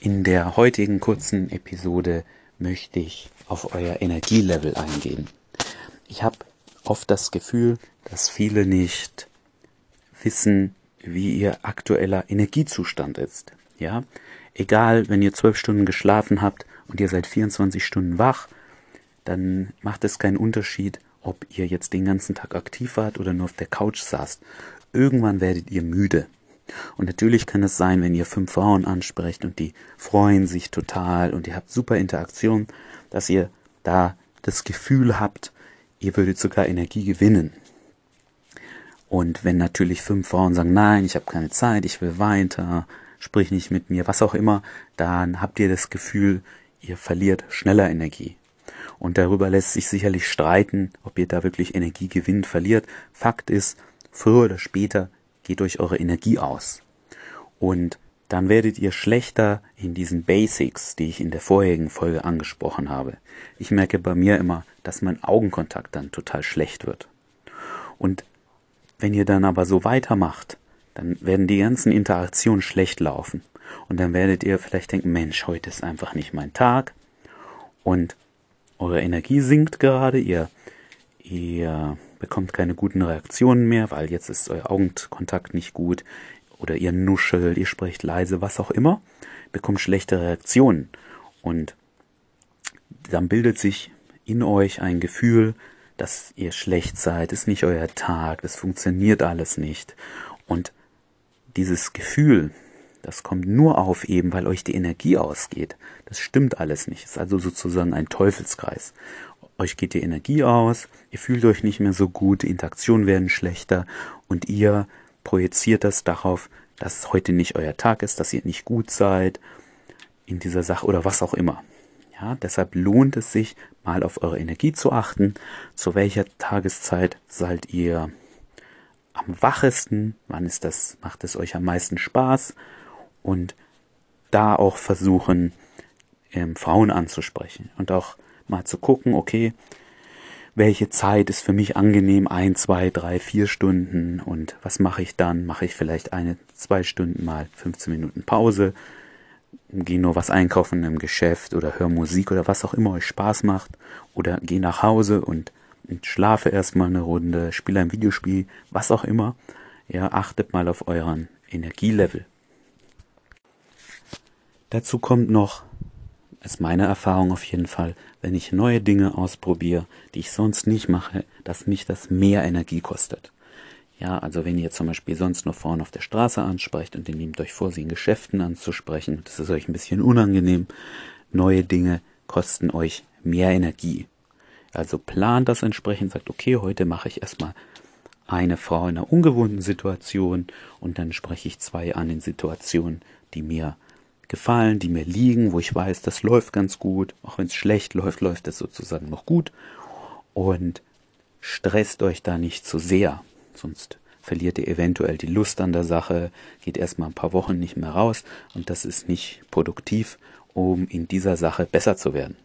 In der heutigen kurzen Episode möchte ich auf euer Energielevel eingehen. Ich habe oft das Gefühl, dass viele nicht wissen, wie ihr aktueller Energiezustand ist. Ja, egal, wenn ihr zwölf Stunden geschlafen habt und ihr seid 24 Stunden wach, dann macht es keinen Unterschied, ob ihr jetzt den ganzen Tag aktiv wart oder nur auf der Couch saßt. Irgendwann werdet ihr müde. Und natürlich kann es sein, wenn ihr fünf Frauen ansprecht und die freuen sich total und ihr habt super Interaktion, dass ihr da das Gefühl habt, ihr würdet sogar Energie gewinnen. Und wenn natürlich fünf Frauen sagen, nein, ich habe keine Zeit, ich will weiter, sprich nicht mit mir, was auch immer, dann habt ihr das Gefühl, ihr verliert schneller Energie. Und darüber lässt sich sicherlich streiten, ob ihr da wirklich Energie gewinnt, verliert. Fakt ist, früher oder später geht euch eure Energie aus. Und dann werdet ihr schlechter in diesen Basics, die ich in der vorherigen Folge angesprochen habe. Ich merke bei mir immer, dass mein Augenkontakt dann total schlecht wird. Und wenn ihr dann aber so weitermacht, dann werden die ganzen Interaktionen schlecht laufen. Und dann werdet ihr vielleicht denken, Mensch, heute ist einfach nicht mein Tag. Und eure Energie sinkt gerade, ihr, ihr bekommt keine guten Reaktionen mehr, weil jetzt ist euer Augenkontakt nicht gut oder ihr nuschelt, ihr sprecht leise, was auch immer, bekommt schlechte Reaktionen und dann bildet sich in euch ein Gefühl, dass ihr schlecht seid, ist nicht euer Tag, das funktioniert alles nicht und dieses Gefühl, das kommt nur auf eben, weil euch die Energie ausgeht. Das stimmt alles nicht. Ist also sozusagen ein Teufelskreis euch geht die Energie aus, ihr fühlt euch nicht mehr so gut, die Interaktionen werden schlechter und ihr projiziert das darauf, dass heute nicht euer Tag ist, dass ihr nicht gut seid in dieser Sache oder was auch immer. Ja, deshalb lohnt es sich, mal auf eure Energie zu achten. Zu welcher Tageszeit seid ihr am wachesten? Wann ist das, macht es euch am meisten Spaß? Und da auch versuchen, ähm, Frauen anzusprechen und auch mal zu gucken, okay, welche Zeit ist für mich angenehm, ein, zwei, drei, vier Stunden und was mache ich dann? Mache ich vielleicht eine, zwei Stunden mal 15 Minuten Pause, gehe nur was einkaufen im Geschäft oder höre Musik oder was auch immer euch Spaß macht oder gehe nach Hause und, und schlafe erstmal eine Runde, spiele ein Videospiel, was auch immer. Ja, achtet mal auf euren Energielevel. Dazu kommt noch, ist meine Erfahrung auf jeden Fall, wenn ich neue Dinge ausprobiere, die ich sonst nicht mache, dass mich das mehr Energie kostet. Ja, also wenn ihr zum Beispiel sonst nur vorne auf der Straße ansprecht und ihr nehmt euch vor, sie in Geschäften anzusprechen, das ist euch ein bisschen unangenehm, neue Dinge kosten euch mehr Energie. Also plant das entsprechend, sagt, okay, heute mache ich erstmal eine Frau in einer ungewohnten Situation und dann spreche ich zwei an in Situationen, die mir gefallen, die mir liegen, wo ich weiß, das läuft ganz gut. Auch wenn es schlecht läuft, läuft es sozusagen noch gut. Und stresst euch da nicht zu sehr, sonst verliert ihr eventuell die Lust an der Sache, geht erstmal ein paar Wochen nicht mehr raus und das ist nicht produktiv, um in dieser Sache besser zu werden.